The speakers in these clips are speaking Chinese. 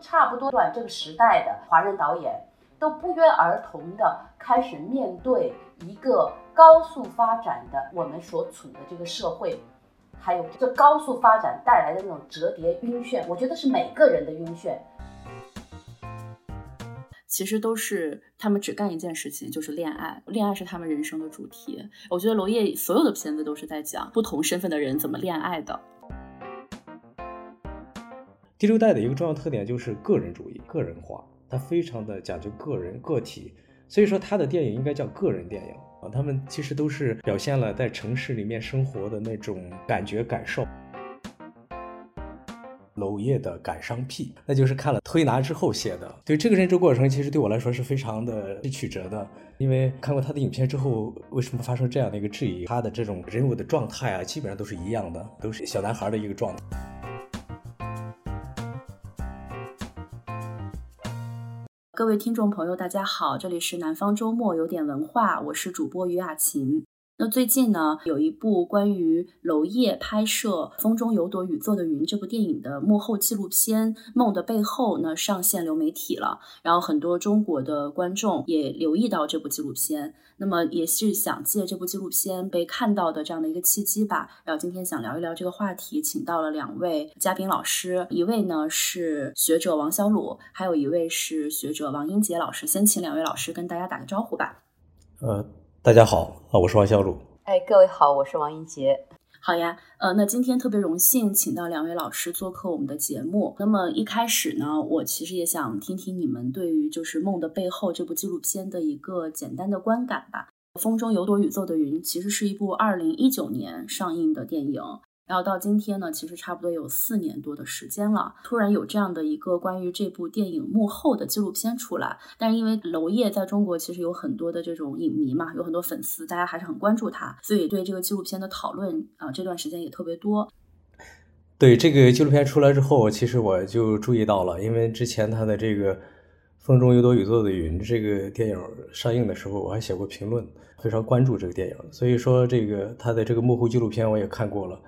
差不多短这个时代的华人导演，都不约而同的开始面对一个高速发展的我们所处的这个社会，还有这高速发展带来的那种折叠晕眩，我觉得是每个人的晕眩。其实都是他们只干一件事情，就是恋爱。恋爱是他们人生的主题。我觉得娄烨所有的片子都是在讲不同身份的人怎么恋爱的。第六代的一个重要特点就是个人主义、个人化，它非常的讲究个人个体，所以说他的电影应该叫个人电影啊。他们其实都是表现了在城市里面生活的那种感觉感受。娄烨的感伤癖，那就是看了推拿之后写的。对这个认知过程，其实对我来说是非常的曲折的，因为看过他的影片之后，为什么发生这样的一个质疑？他的这种人物的状态啊，基本上都是一样的，都是小男孩的一个状态。各位听众朋友，大家好，这里是南方周末有点文化，我是主播于雅琴。那最近呢，有一部关于娄烨拍摄《风中有朵雨做的云》这部电影的幕后纪录片《梦的背后》呢上线流媒体了，然后很多中国的观众也留意到这部纪录片，那么也是想借这部纪录片被看到的这样的一个契机吧。然后今天想聊一聊这个话题，请到了两位嘉宾老师，一位呢是学者王小鲁，还有一位是学者王英杰老师。先请两位老师跟大家打个招呼吧。呃。大家好啊，我是王小鲁。哎，各位好，我是王英杰。好呀，呃，那今天特别荣幸请到两位老师做客我们的节目。那么一开始呢，我其实也想听听你们对于就是《梦的背后》这部纪录片的一个简单的观感吧。《风中有朵雨做的云》其实是一部二零一九年上映的电影。然后到今天呢，其实差不多有四年多的时间了。突然有这样的一个关于这部电影幕后的纪录片出来，但是因为娄烨在中国其实有很多的这种影迷嘛，有很多粉丝，大家还是很关注他，所以对这个纪录片的讨论啊，这段时间也特别多。对这个纪录片出来之后，其实我就注意到了，因为之前他的这个《风中有朵雨做的云》这个电影上映的时候，我还写过评论，非常关注这个电影，所以说这个他的这个幕后纪录片我也看过了。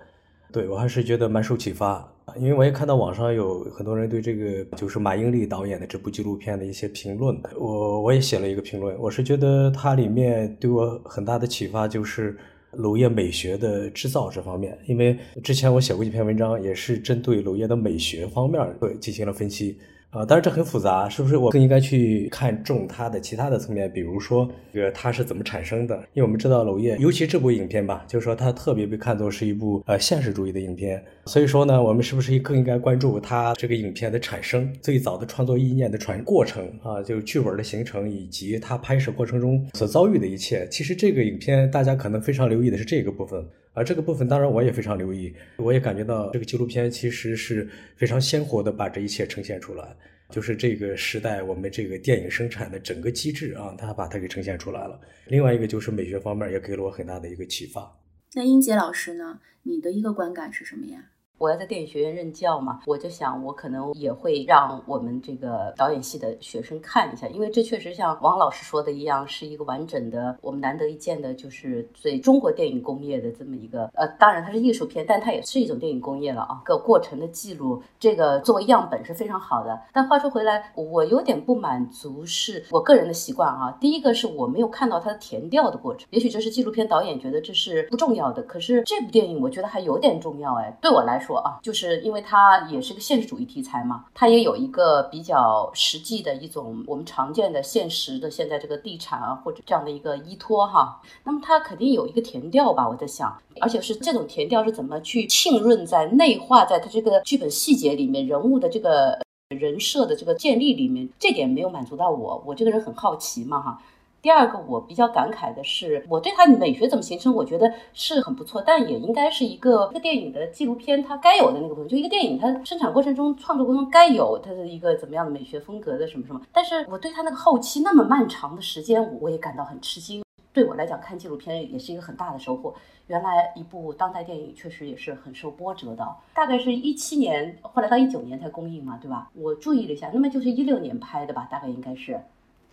对我还是觉得蛮受启发，因为我也看到网上有很多人对这个就是马英丽导演的这部纪录片的一些评论，我我也写了一个评论，我是觉得它里面对我很大的启发就是娄烨美学的制造这方面，因为之前我写过一篇文章，也是针对娄烨的美学方面对进行了分析。啊，当然这很复杂，是不是？我更应该去看重它的其他的层面，比如说这个它是怎么产生的？因为我们知道娄烨，尤其这部影片吧，就是说它特别被看作是一部呃现实主义的影片，所以说呢，我们是不是更应该关注它这个影片的产生，最早的创作意念的传过程啊，就是剧本的形成以及它拍摄过程中所遭遇的一切。其实这个影片大家可能非常留意的是这个部分，而这个部分当然我也非常留意，我也感觉到这个纪录片其实是非常鲜活的把这一切呈现出来。就是这个时代，我们这个电影生产的整个机制啊，它把它给呈现出来了。另外一个就是美学方面，也给了我很大的一个启发。那英杰老师呢？你的一个观感是什么呀？我要在电影学院任教嘛，我就想我可能也会让我们这个导演系的学生看一下，因为这确实像王老师说的一样，是一个完整的，我们难得一见的，就是对中国电影工业的这么一个呃，当然它是艺术片，但它也是一种电影工业了啊，个过程的记录，这个作为样本是非常好的。但话说回来，我有点不满足，是我个人的习惯啊。第一个是我没有看到它的填调的过程，也许这是纪录片导演觉得这是不重要的，可是这部电影我觉得还有点重要哎，对我来说。说啊，就是因为它也是个现实主义题材嘛，它也有一个比较实际的一种我们常见的现实的现在这个地产啊或者这样的一个依托哈，那么它肯定有一个填调吧，我在想，而且是这种填调是怎么去浸润在内化在它这个剧本细节里面，人物的这个人设的这个建立里面，这点没有满足到我，我这个人很好奇嘛哈。第二个我比较感慨的是，我对它美学怎么形成，我觉得是很不错，但也应该是一个一个电影的纪录片它该有的那个部分，就一个电影它生产过程中、创作过程中该有它的一个怎么样的美学风格的什么什么。但是我对它那个后期那么漫长的时间，我也感到很吃惊。对我来讲，看纪录片也是一个很大的收获。原来一部当代电影确实也是很受波折的，大概是一七年，后来到一九年才公映嘛，对吧？我注意了一下，那么就是一六年拍的吧，大概应该是。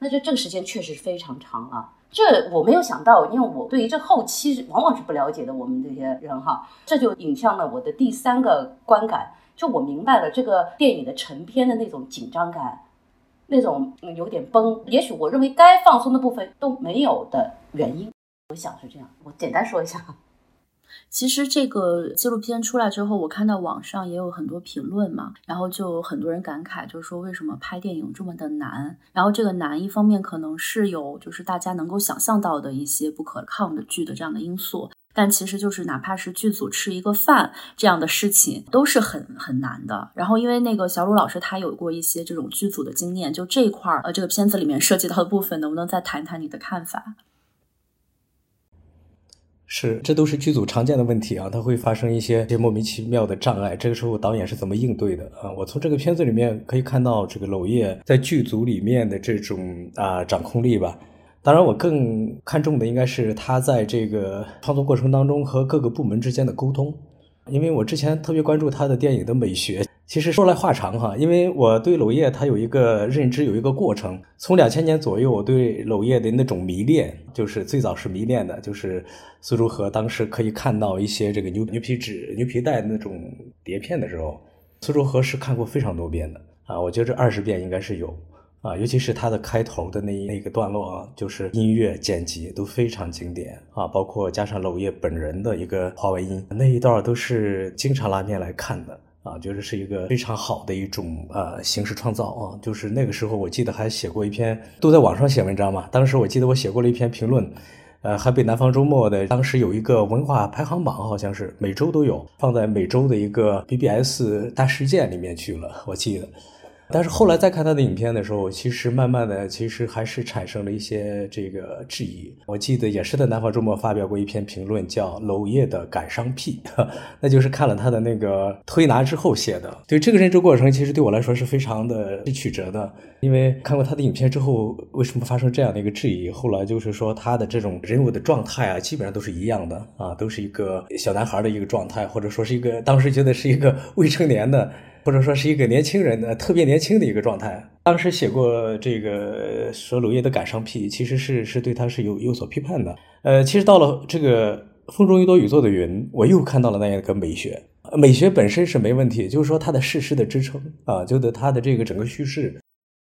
那就这个时间确实非常长了，这我没有想到，因为我对于这后期往往是不了解的。我们这些人哈，这就引向了我的第三个观感，就我明白了这个电影的成片的那种紧张感，那种有点崩，也许我认为该放松的部分都没有的原因，我想是这样。我简单说一下。其实这个纪录片出来之后，我看到网上也有很多评论嘛，然后就很多人感慨，就是说为什么拍电影这么的难？然后这个难一方面可能是有就是大家能够想象到的一些不可抗的剧的这样的因素，但其实就是哪怕是剧组吃一个饭这样的事情都是很很难的。然后因为那个小鲁老师他有过一些这种剧组的经验，就这块儿呃这个片子里面涉及到的部分，能不能再谈谈你的看法？是，这都是剧组常见的问题啊，它会发生一些些莫名其妙的障碍。这个时候导演是怎么应对的啊？我从这个片子里面可以看到，这个娄烨在剧组里面的这种啊掌控力吧。当然，我更看重的应该是他在这个创作过程当中和各个部门之间的沟通，因为我之前特别关注他的电影的美学。其实说来话长哈，因为我对娄烨他有一个认知，有一个过程。从两千年左右，我对娄烨的那种迷恋，就是最早是迷恋的，就是苏州河当时可以看到一些这个牛牛皮纸、牛皮带那种碟片的时候，苏州河是看过非常多遍的啊，我觉得这二十遍应该是有啊，尤其是它的开头的那那个段落啊，就是音乐剪辑都非常经典啊，包括加上娄烨本人的一个话外音，那一段都是经常拉面来看的。啊，觉得是一个非常好的一种呃形式创造啊，就是那个时候我记得还写过一篇，都在网上写文章嘛。当时我记得我写过了一篇评论，呃，还被南方周末的当时有一个文化排行榜，好像是每周都有放在每周的一个 BBS 大事件里面去了，我记得。但是后来再看他的影片的时候，其实慢慢的，其实还是产生了一些这个质疑。我记得也是在南方周末发表过一篇评论，叫《娄烨的感伤癖》，那就是看了他的那个推拿之后写的。对这个认知过程，其实对我来说是非常的曲折的，因为看过他的影片之后，为什么发生这样的一个质疑？后来就是说他的这种人物的状态啊，基本上都是一样的啊，都是一个小男孩的一个状态，或者说是一个当时觉得是一个未成年的。或者说是一个年轻人的特别年轻的一个状态。当时写过这个说娄烨的感伤癖，其实是是对他是有有所批判的。呃，其实到了这个风中有朵雨做的云，我又看到了那样一个美学。美学本身是没问题，就是说它的事实的支撑啊，就得它的这个整个叙事，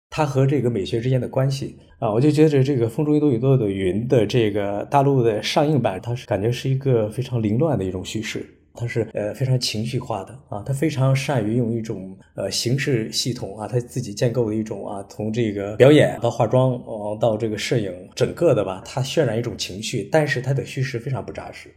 它和这个美学之间的关系啊，我就觉得这个风中有朵雨做的云的这个大陆的上映版，它是感觉是一个非常凌乱的一种叙事。他是呃非常情绪化的啊，他非常善于用一种呃形式系统啊，他自己建构的一种啊，从这个表演到化妆哦，到这个摄影，整个的吧，他渲染一种情绪，但是他的叙事非常不扎实。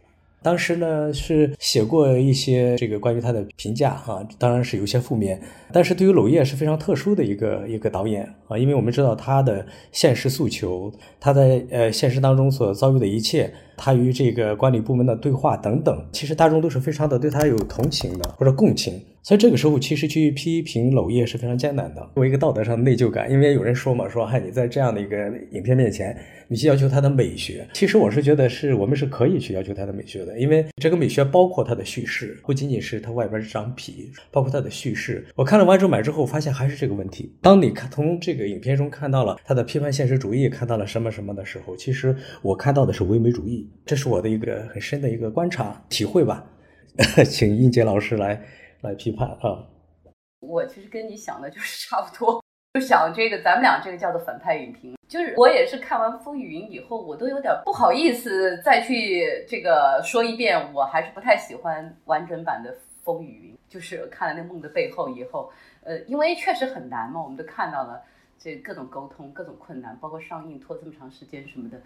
当时呢是写过一些这个关于他的评价哈，当然是有些负面，但是对于娄烨是非常特殊的一个一个导演啊，因为我们知道他的现实诉求，他在呃现实当中所遭遇的一切。他与这个管理部门的对话等等，其实大众都是非常的对他有同情的或者共情，所以这个时候其实去批评娄烨是非常艰难的，作为一个道德上的内疚感，因为有人说嘛，说嗨你在这样的一个影片面前，你去要求他的美学，其实我是觉得是我们是可以去要求他的美学的，因为这个美学包括他的叙事，不仅仅是他外边这张皮，包括他的叙事。我看了完整版之后，发现还是这个问题。当你看从这个影片中看到了他的批判现实主义，看到了什么什么的时候，其实我看到的是唯美主义。这是我的一个很深的一个观察体会吧，请英杰老师来来批判啊。我其实跟你想的就是差不多，就想这个咱们俩这个叫做反派影评，就是我也是看完《风雨云》以后，我都有点不好意思再去这个说一遍，我还是不太喜欢完整版的《风雨云》，就是看了那《梦的背后》以后，呃，因为确实很难嘛，我们都看到了这各种沟通、各种困难，包括上映拖这么长时间什么的。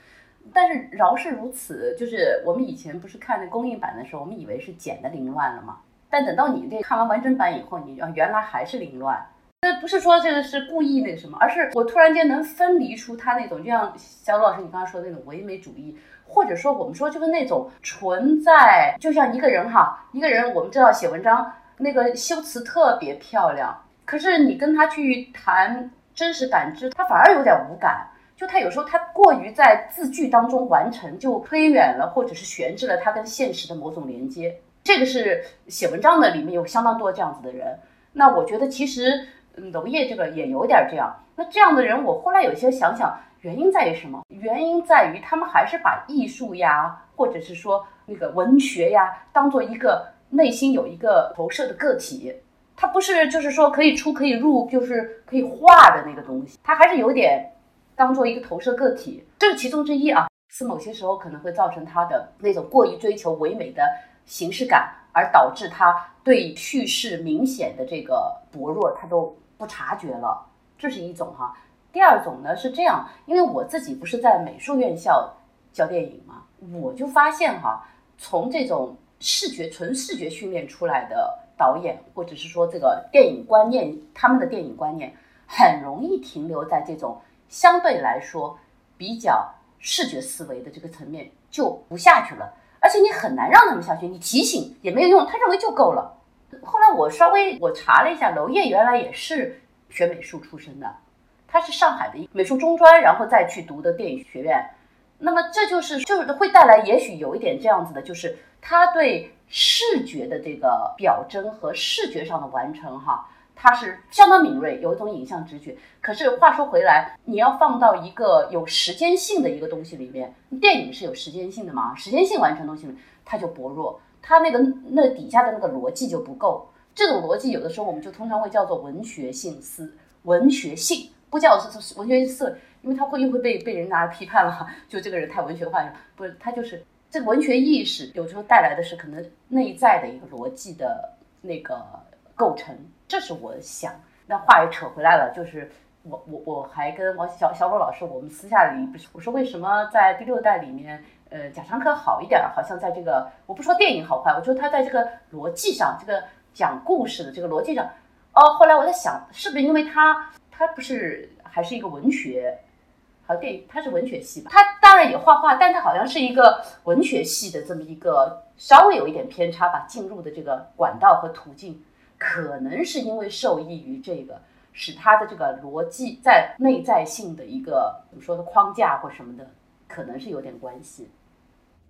但是饶是如此，就是我们以前不是看那公映版的时候，我们以为是剪的凌乱了嘛。但等到你这看完完整版以后，你啊原来还是凌乱。这不是说这个是故意那个什么，而是我突然间能分离出他那种，就像小鲁老师你刚刚说的那种唯美主义，或者说我们说就是那种存在，就像一个人哈，一个人我们知道写文章那个修辞特别漂亮，可是你跟他去谈真实感知，他反而有点无感。就他有时候他过于在字句当中完成，就推远了或者是悬置了他跟现实的某种连接。这个是写文章的里面有相当多这样子的人。那我觉得其实娄烨这个也有点这样。那这样的人，我后来有些想想，原因在于什么？原因在于他们还是把艺术呀，或者是说那个文学呀，当做一个内心有一个投射的个体。它不是就是说可以出可以入，就是可以画的那个东西，它还是有点当做一个投射个体，这是其中之一啊。是某些时候可能会造成他的那种过于追求唯美的形式感，而导致他对叙事明显的这个薄弱，他都不察觉了。这是一种哈。第二种呢是这样，因为我自己不是在美术院校教电影嘛，我就发现哈，从这种视觉纯视觉训练出来的。导演或者是说这个电影观念，他们的电影观念很容易停留在这种相对来说比较视觉思维的这个层面，就不下去了。而且你很难让他们下去，你提醒也没有用，他认为就够了。后来我稍微我查了一下，娄烨原来也是学美术出身的，他是上海的美术中专，然后再去读的电影学院。那么这就是就是会带来也许有一点这样子的，就是他对。视觉的这个表征和视觉上的完成，哈，它是相当敏锐，有一种影像直觉。可是话说回来，你要放到一个有时间性的一个东西里面，电影是有时间性的嘛？时间性完成东西，它就薄弱，它那个那底下的那个逻辑就不够。这种逻辑有的时候我们就通常会叫做文学性思，文学性不叫是文学思，因为它会又会被被人拿来批判了，就这个人太文学化了，不是，他就是。这个文学意识有时候带来的是可能内在的一个逻辑的那个构成，这是我想。那话也扯回来了，就是我我我还跟王小小罗老师，我们私下里不是我说为什么在第六代里面，呃，贾樟柯好一点，好像在这个我不说电影好坏，我说他在这个逻辑上，这个讲故事的这个逻辑上，哦，后来我在想，是不是因为他他不是还是一个文学。好电影，他是文学系吧？他当然也画画，但他好像是一个文学系的这么一个稍微有一点偏差吧。进入的这个管道和途径，可能是因为受益于这个，使他的这个逻辑在内在性的一个怎么说的框架或什么的，可能是有点关系。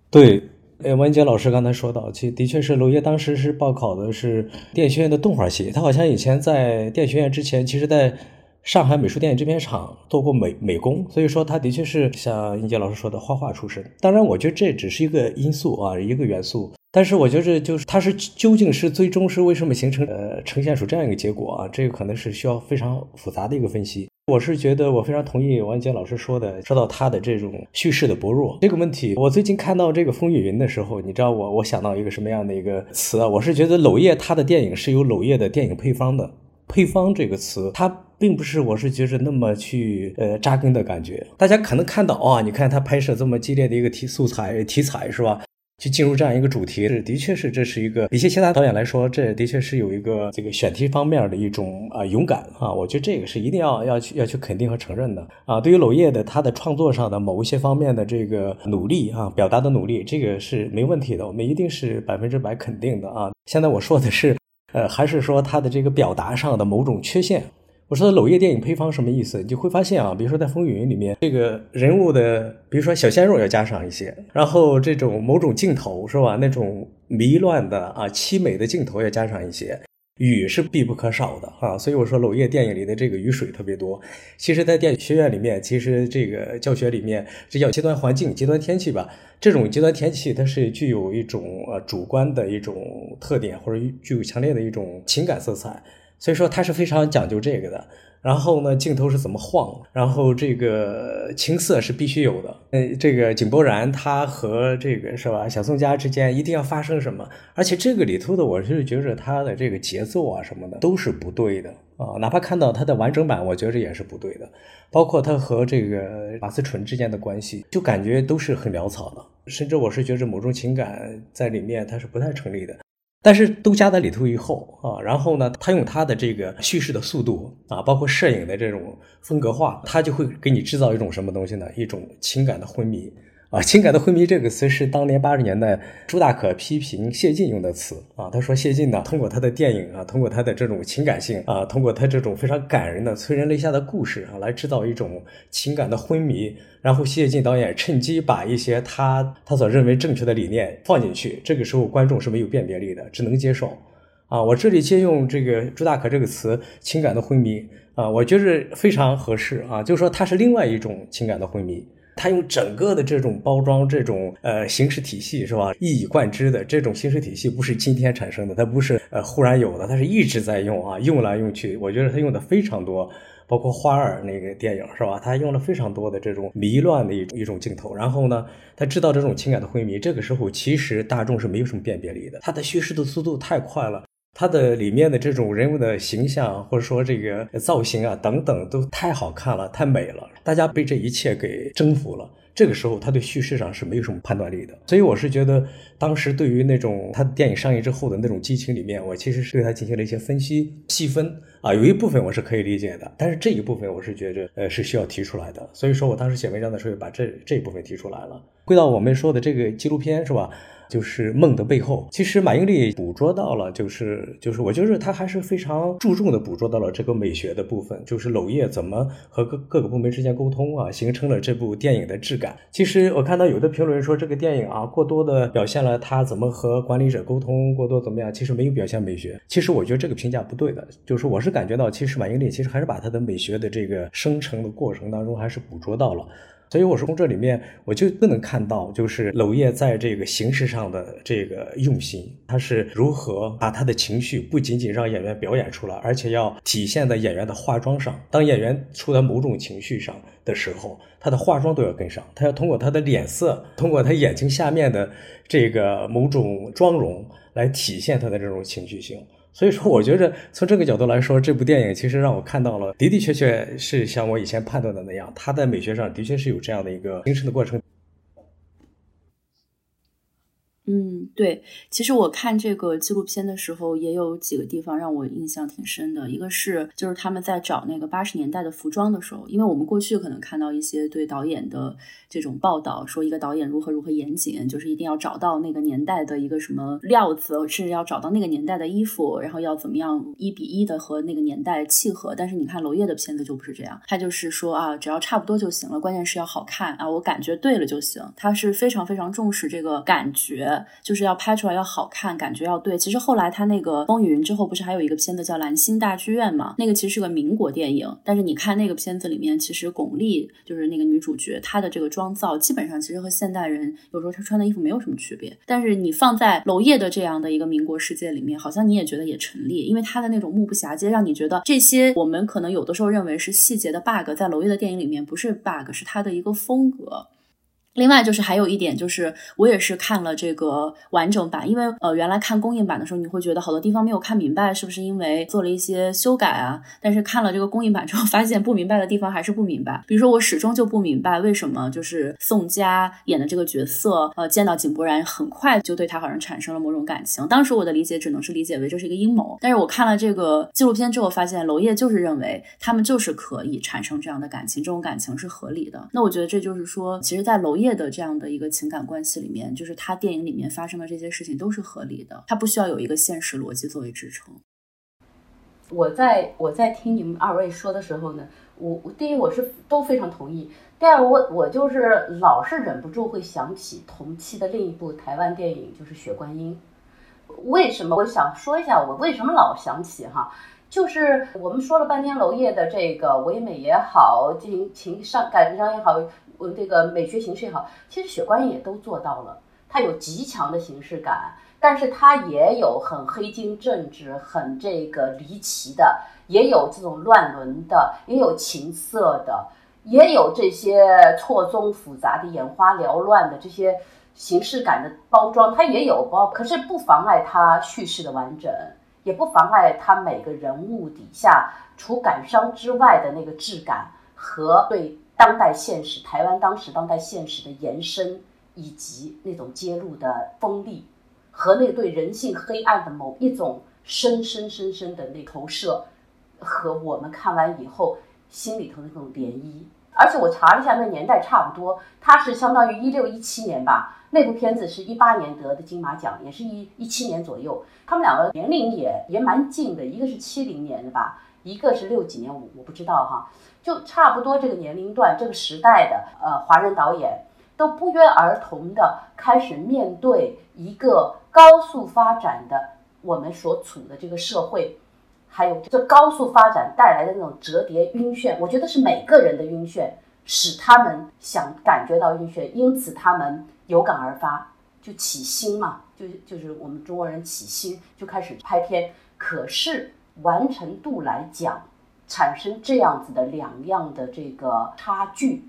对，呃，文杰老师刚才说到，其实的确是娄烨当时是报考的是电影学院的动画系，他好像以前在电影学院之前，其实在。上海美术电影制片厂做过美美工，所以说他的确是像英杰老师说的画画出身。当然，我觉得这只是一个因素啊，一个元素。但是我觉得就是他是究竟是最终是为什么形成呃呈现出这样一个结果啊？这个可能是需要非常复杂的一个分析。我是觉得我非常同意王杰老师说的，说到他的这种叙事的薄弱这个问题。我最近看到这个风雨云的时候，你知道我我想到一个什么样的一个词啊？我是觉得娄烨他的电影是有娄烨的电影配方的。配方这个词，它并不是我是觉着那么去呃扎根的感觉。大家可能看到啊，你看他拍摄这么激烈的一个题素材题材是吧？去进入这样一个主题，是的确是这是一个比起其他导演来说，这的确是有一个这个选题方面的一种啊勇敢啊。我觉得这个是一定要要去要去肯定和承认的啊。对于娄烨的他的创作上的某一些方面的这个努力啊，表达的努力，这个是没问题的，我们一定是百分之百肯定的啊。现在我说的是。呃，还是说他的这个表达上的某种缺陷？我说的娄烨电影配方什么意思？你就会发现啊，比如说在《风云》里面，这个人物的，比如说小鲜肉要加上一些，然后这种某种镜头是吧？那种迷乱的啊凄美的镜头要加上一些。雨是必不可少的啊，所以我说娄烨电影里的这个雨水特别多。其实，在电影学院里面，其实这个教学里面，这叫极端环境、极端天气吧。这种极端天气，它是具有一种呃主观的一种特点，或者具有强烈的一种情感色彩。所以说，它是非常讲究这个的。然后呢，镜头是怎么晃？然后这个情色是必须有的。呃，这个井柏然他和这个是吧，小宋佳之间一定要发生什么？而且这个里头的，我是觉着他的这个节奏啊什么的都是不对的啊。哪怕看到他的完整版，我觉着也是不对的。包括他和这个马思纯之间的关系，就感觉都是很潦草的。甚至我是觉着某种情感在里面，它是不太成立的。但是都加在里头以后啊，然后呢，他用他的这个叙事的速度啊，包括摄影的这种风格化，他就会给你制造一种什么东西呢？一种情感的昏迷。啊，情感的昏迷这个词是当年八十年代朱大可批评谢晋用的词啊。他说谢晋呢，通过他的电影啊，通过他的这种情感性啊，通过他这种非常感人的催人泪下的故事啊，来制造一种情感的昏迷。然后谢晋导演趁机把一些他他所认为正确的理念放进去，这个时候观众是没有辨别力的，只能接受。啊，我这里借用这个朱大可这个词“情感的昏迷”啊，我觉得非常合适啊，就是说它是另外一种情感的昏迷。他用整个的这种包装、这种呃形式体系是吧，一以贯之的这种形式体系不是今天产生的，它不是呃忽然有的，它是一直在用啊，用来用去，我觉得他用的非常多。包括花儿那个电影是吧？他用了非常多的这种迷乱的一种一种镜头，然后呢，他制造这种情感的昏迷。这个时候其实大众是没有什么辨别力的，他的叙事的速度太快了，他的里面的这种人物的形象或者说这个造型啊等等都太好看了，太美了，大家被这一切给征服了。这个时候，他对叙事上是没有什么判断力的，所以我是觉得，当时对于那种他电影上映之后的那种激情里面，我其实是对他进行了一些分析细分啊，有一部分我是可以理解的，但是这一部分我是觉着呃是需要提出来的，所以说我当时写文章的时候把这这一部分提出来了。归到我们说的这个纪录片是吧？就是梦的背后，其实马英丽捕捉到了，就是就是，我觉得他还是非常注重的捕捉到了这个美学的部分，就是娄烨怎么和各各个部门之间沟通啊，形成了这部电影的质感。其实我看到有的评论说这个电影啊，过多的表现了他怎么和管理者沟通，过多怎么样，其实没有表现美学。其实我觉得这个评价不对的，就是我是感觉到，其实马英丽其实还是把他的美学的这个生成的过程当中，还是捕捉到了。所以我是从这里面，我就不能看到，就是娄烨在这个形式上的这个用心，他是如何把他的情绪不仅仅让演员表演出来，而且要体现在演员的化妆上。当演员处在某种情绪上的时候，他的化妆都要跟上，他要通过他的脸色，通过他眼睛下面的这个某种妆容来体现他的这种情绪性。所以说，我觉着从这个角度来说，这部电影其实让我看到了的的确确是像我以前判断的那样，它在美学上的确是有这样的一个形成的过程。嗯，对，其实我看这个纪录片的时候，也有几个地方让我印象挺深的。一个是，就是他们在找那个八十年代的服装的时候，因为我们过去可能看到一些对导演的这种报道，说一个导演如何如何严谨，就是一定要找到那个年代的一个什么料子，甚至要找到那个年代的衣服，然后要怎么样一比一的和那个年代契合。但是你看娄烨的片子就不是这样，他就是说啊，只要差不多就行了，关键是要好看啊，我感觉对了就行。他是非常非常重视这个感觉。就是要拍出来要好看，感觉要对。其实后来他那个《风雨云》之后，不是还有一个片子叫《蓝星大剧院》嘛？那个其实是个民国电影，但是你看那个片子里面，其实巩俐就是那个女主角，她的这个妆造基本上其实和现代人有时候她穿的衣服没有什么区别。但是你放在娄烨的这样的一个民国世界里面，好像你也觉得也成立，因为他的那种目不暇接，让你觉得这些我们可能有的时候认为是细节的 bug，在娄烨的电影里面不是 bug，是他的一个风格。另外就是还有一点，就是我也是看了这个完整版，因为呃原来看公映版的时候，你会觉得好多地方没有看明白，是不是因为做了一些修改啊？但是看了这个公映版之后，发现不明白的地方还是不明白。比如说我始终就不明白为什么就是宋佳演的这个角色，呃见到井柏然很快就对他好像产生了某种感情。当时我的理解只能是理解为这是一个阴谋，但是我看了这个纪录片之后，发现娄烨就是认为他们就是可以产生这样的感情，这种感情是合理的。那我觉得这就是说，其实，在娄烨。业的这样的一个情感关系里面，就是他电影里面发生的这些事情都是合理的，他不需要有一个现实逻辑作为支撑。我在我在听你们二位说的时候呢，我第一我是都非常同意，第二我我就是老是忍不住会想起同期的另一部台湾电影，就是《雪观音》。为什么？我想说一下我为什么老想起哈，就是我们说了半天娄烨的这个唯美也好，进行情商感情伤也好。这个美学形式也好，其实雪观音也都做到了。它有极强的形式感，但是它也有很黑金政治、很这个离奇的，也有这种乱伦的，也有情色的，也有这些错综复杂的、眼花缭乱的这些形式感的包装，它也有包。可是不妨碍它叙事的完整，也不妨碍它每个人物底下除感伤之外的那个质感和对。当代现实，台湾当时当代现实的延伸，以及那种揭露的锋利，和那对人性黑暗的某一种深深深深的那投射，和我们看完以后心里头的那种涟漪。而且我查了一下，那年代差不多，它是相当于一六一七年吧。那部片子是一八年得的金马奖，也是一一七年左右。他们两个年龄也也蛮近的，一个是七零年的吧，一个是六几年，我我不知道哈。就差不多这个年龄段、这个时代的呃华人导演，都不约而同的开始面对一个高速发展的我们所处的这个社会，还有这高速发展带来的那种折叠晕眩，我觉得是每个人的晕眩，使他们想感觉到晕眩，因此他们有感而发，就起心嘛，就就是我们中国人起心就开始拍片。可是完成度来讲，产生这样子的两样的这个差距，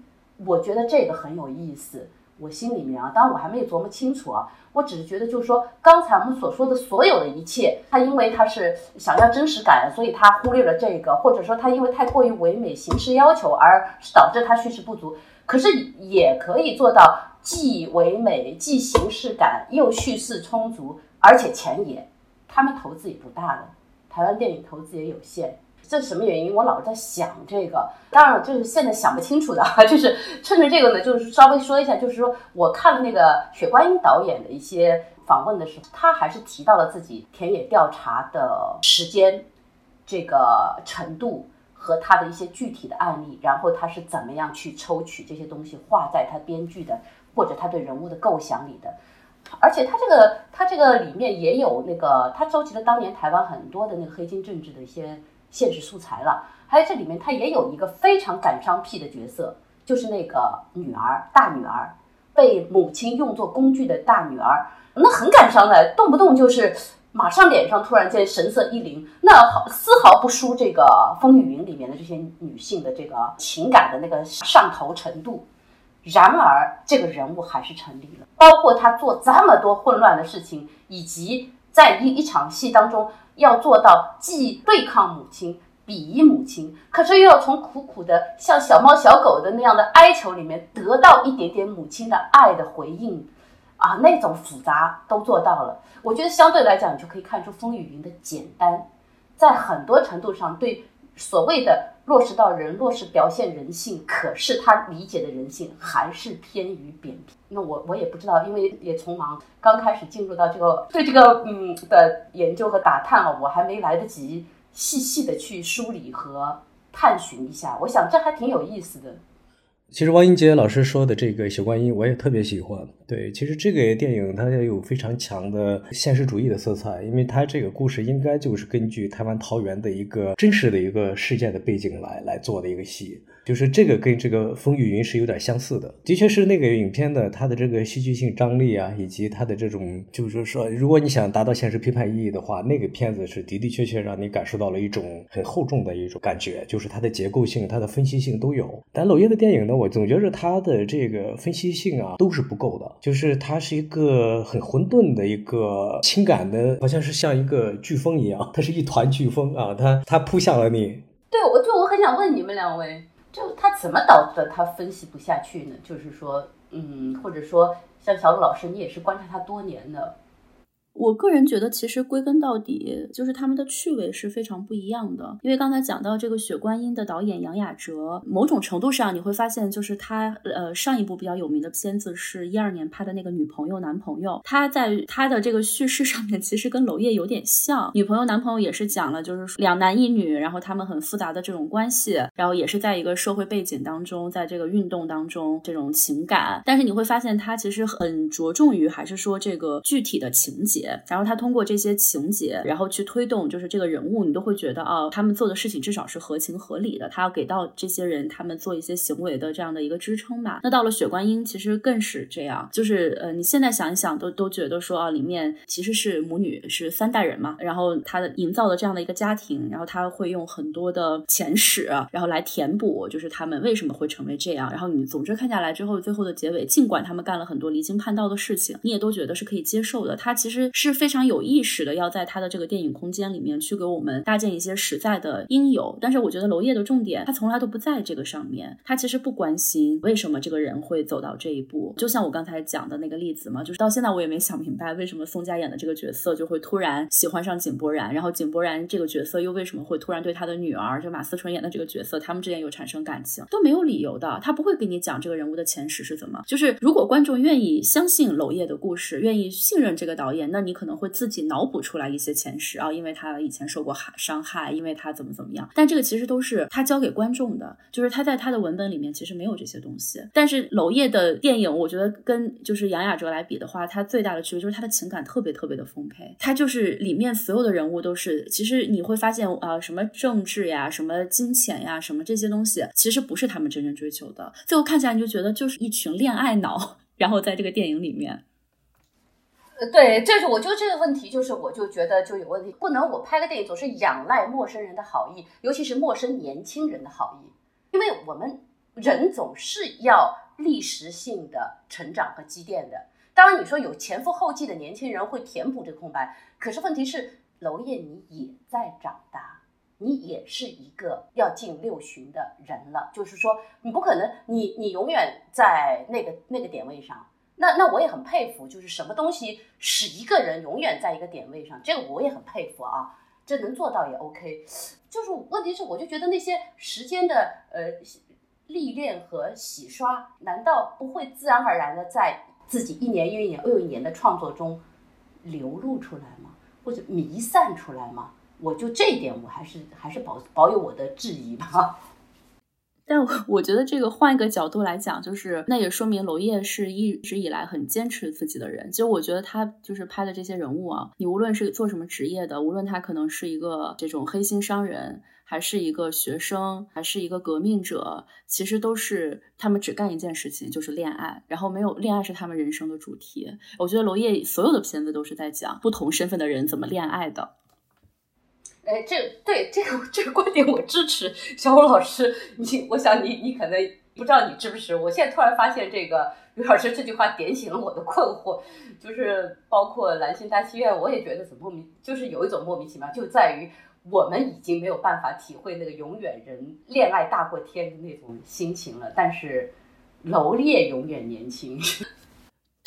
我觉得这个很有意思。我心里面啊，当然我还没有琢磨清楚啊，我只是觉得就是说，刚才我们所说的所有的一切，他因为他是想要真实感，所以他忽略了这个，或者说他因为太过于唯美形式要求而导致他叙事不足。可是也可以做到既唯美、既形式感又叙事充足，而且钱也，他们投资也不大的，台湾电影投资也有限。这是什么原因？我老是在想这个，当然就是现在想不清楚的，就是趁着这个呢，就是稍微说一下，就是说我看了那个雪观音导演的一些访问的时候，他还是提到了自己田野调查的时间、这个程度和他的一些具体的案例，然后他是怎么样去抽取这些东西画在他编剧的或者他对人物的构想里的，而且他这个他这个里面也有那个他收集了当年台湾很多的那个黑金政治的一些。现实素材了，还有这里面他也有一个非常感伤癖的角色，就是那个女儿大女儿被母亲用作工具的大女儿，那很感伤的，动不动就是马上脸上突然间神色一凛，那毫丝毫不输这个《风雨云》里面的这些女性的这个情感的那个上头程度。然而这个人物还是成立了，包括他做这么多混乱的事情，以及在一一场戏当中。要做到既对抗母亲、鄙夷母亲，可是又要从苦苦的像小猫小狗的那样的哀求里面得到一点点母亲的爱的回应，啊，那种复杂都做到了。我觉得相对来讲，你就可以看出《风雨云》的简单，在很多程度上对所谓的。落实到人，落实表现人性，可是他理解的人性还是偏于扁平。那我我也不知道，因为也匆忙，刚开始进入到这个对这个嗯的研究和打探啊，我还没来得及细细的去梳理和探寻一下。我想这还挺有意思的。其实王英杰老师说的这个《血观音》，我也特别喜欢。对，其实这个电影它也有非常强的现实主义的色彩，因为它这个故事应该就是根据台湾桃园的一个真实的一个事件的背景来来做的一个戏。就是这个跟这个《风雨云》是有点相似的，的确是那个影片的它的这个戏剧性张力啊，以及它的这种就是说，如果你想达到现实批判意义的话，那个片子是的的确确让你感受到了一种很厚重的一种感觉，就是它的结构性、它的分析性都有。但娄烨的电影呢，我总觉着他的这个分析性啊都是不够的，就是他是一个很混沌的一个情感的，好像是像一个飓风一样，它是一团飓风啊，它它扑向了你。对，我就我很想问你们两位。就他怎么导致的他分析不下去呢？就是说，嗯，或者说像小鲁老师，你也是观察他多年的。我个人觉得，其实归根到底就是他们的趣味是非常不一样的。因为刚才讲到这个《雪观音》的导演杨雅哲，某种程度上你会发现，就是他呃上一部比较有名的片子是一二年拍的那个《女朋友男朋友》，他在他的这个叙事上面其实跟娄烨有点像，《女朋友男朋友》也是讲了就是两男一女，然后他们很复杂的这种关系，然后也是在一个社会背景当中，在这个运动当中这种情感，但是你会发现他其实很着重于还是说这个具体的情节。然后他通过这些情节，然后去推动，就是这个人物，你都会觉得啊，他们做的事情至少是合情合理的。他要给到这些人他们做一些行为的这样的一个支撑吧。那到了雪观音，其实更是这样，就是呃，你现在想一想，都都觉得说啊，里面其实是母女是三代人嘛。然后他的营造的这样的一个家庭，然后他会用很多的前史，然后来填补，就是他们为什么会成为这样。然后你总之看下来之后，最后的结尾，尽管他们干了很多离经叛道的事情，你也都觉得是可以接受的。他其实。是非常有意识的，要在他的这个电影空间里面去给我们搭建一些实在的应有。但是我觉得娄烨的重点，他从来都不在这个上面。他其实不关心为什么这个人会走到这一步。就像我刚才讲的那个例子嘛，就是到现在我也没想明白，为什么宋佳演的这个角色就会突然喜欢上井柏然，然后井柏然这个角色又为什么会突然对他的女儿，就马思纯演的这个角色，他们之间有产生感情，都没有理由的。他不会给你讲这个人物的前史是怎么。就是如果观众愿意相信娄烨的故事，愿意信任这个导演，那你可能会自己脑补出来一些前世啊，因为他以前受过害伤害，因为他怎么怎么样。但这个其实都是他教给观众的，就是他在他的文本里面其实没有这些东西。但是娄烨的电影，我觉得跟就是杨雅哲来比的话，他最大的区别就是他的情感特别特别的丰沛。他就是里面所有的人物都是，其实你会发现啊，什么政治呀，什么金钱呀，什么这些东西，其实不是他们真正追求的。最后看起来你就觉得就是一群恋爱脑，然后在这个电影里面。对，这是我就这个问题，就是我就觉得就有问题，不能我拍个电影总是仰赖陌生人的好意，尤其是陌生年轻人的好意，因为我们人总是要历史性的成长和积淀的。当然，你说有前赴后继的年轻人会填补这空白，可是问题是，娄烨你也在长大，你也是一个要进六旬的人了，就是说你不可能，你你永远在那个那个点位上。那那我也很佩服，就是什么东西使一个人永远在一个点位上，这个我也很佩服啊，这能做到也 OK。就是问题是，我就觉得那些时间的呃历练和洗刷，难道不会自然而然的在自己一年又一年又一年的创作中流露出来吗？或者弥散出来吗？我就这一点，我还是还是保保有我的质疑吧。但我我觉得这个换一个角度来讲，就是那也说明娄烨是一直以来很坚持自己的人。其实我觉得他就是拍的这些人物啊，你无论是做什么职业的，无论他可能是一个这种黑心商人，还是一个学生，还是一个革命者，其实都是他们只干一件事情，就是恋爱。然后没有恋爱是他们人生的主题。我觉得娄烨所有的片子都是在讲不同身份的人怎么恋爱的。哎，这对这个这个观点我支持，小虎老师，你我想你你可能不知道你支不支持。我现在突然发现，这个于老师这句话点醒了我的困惑，就是包括兰心大戏院，我也觉得怎么莫名，就是有一种莫名其妙，就在于我们已经没有办法体会那个永远人恋爱大过天的那种心情了，但是娄烨永远年轻。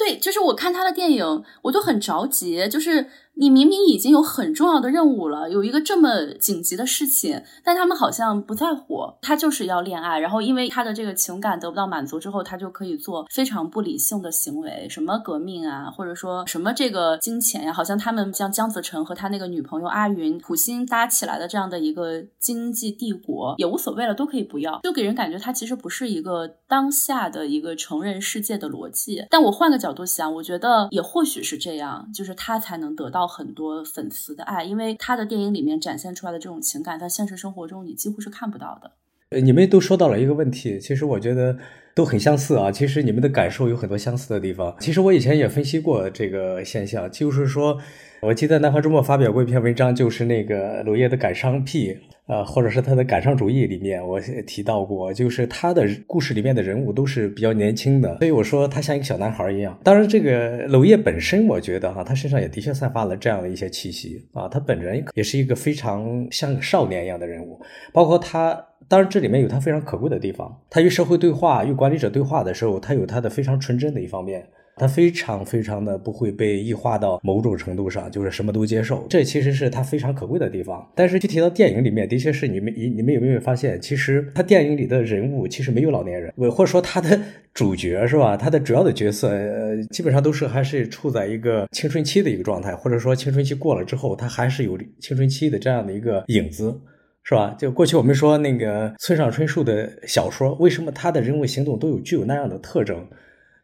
对，就是我看他的电影，我都很着急，就是。你明明已经有很重要的任务了，有一个这么紧急的事情，但他们好像不在乎。他就是要恋爱，然后因为他的这个情感得不到满足之后，他就可以做非常不理性的行为，什么革命啊，或者说什么这个金钱呀，好像他们像姜子成和他那个女朋友阿云苦心搭起来的这样的一个经济帝国也无所谓了，都可以不要，就给人感觉他其实不是一个当下的一个成人世界的逻辑。但我换个角度想，我觉得也或许是这样，就是他才能得到。很多粉丝的爱，因为他的电影里面展现出来的这种情感，在现实生活中你几乎是看不到的。呃，你们都说到了一个问题，其实我觉得都很相似啊。其实你们的感受有很多相似的地方。其实我以前也分析过这个现象，就是说，我记得南方周末发表过一篇文章，就是那个娄烨的感伤癖。呃，或者是他的感伤主义里面，我提到过，就是他的故事里面的人物都是比较年轻的，所以我说他像一个小男孩一样。当然，这个娄烨本身，我觉得哈，他身上也的确散发了这样的一些气息啊，他本人也是一个非常像少年一样的人物。包括他，当然这里面有他非常可贵的地方，他与社会对话、与管理者对话的时候，他有他的非常纯真的一方面。他非常非常的不会被异化到某种程度上，就是什么都接受，这其实是他非常可贵的地方。但是具体到电影里面，的确是你们你你们有没有发现，其实他电影里的人物其实没有老年人，或者说他的主角是吧？他的主要的角色呃，基本上都是还是处在一个青春期的一个状态，或者说青春期过了之后，他还是有青春期的这样的一个影子，是吧？就过去我们说那个村上春树的小说，为什么他的人物行动都有具有那样的特征？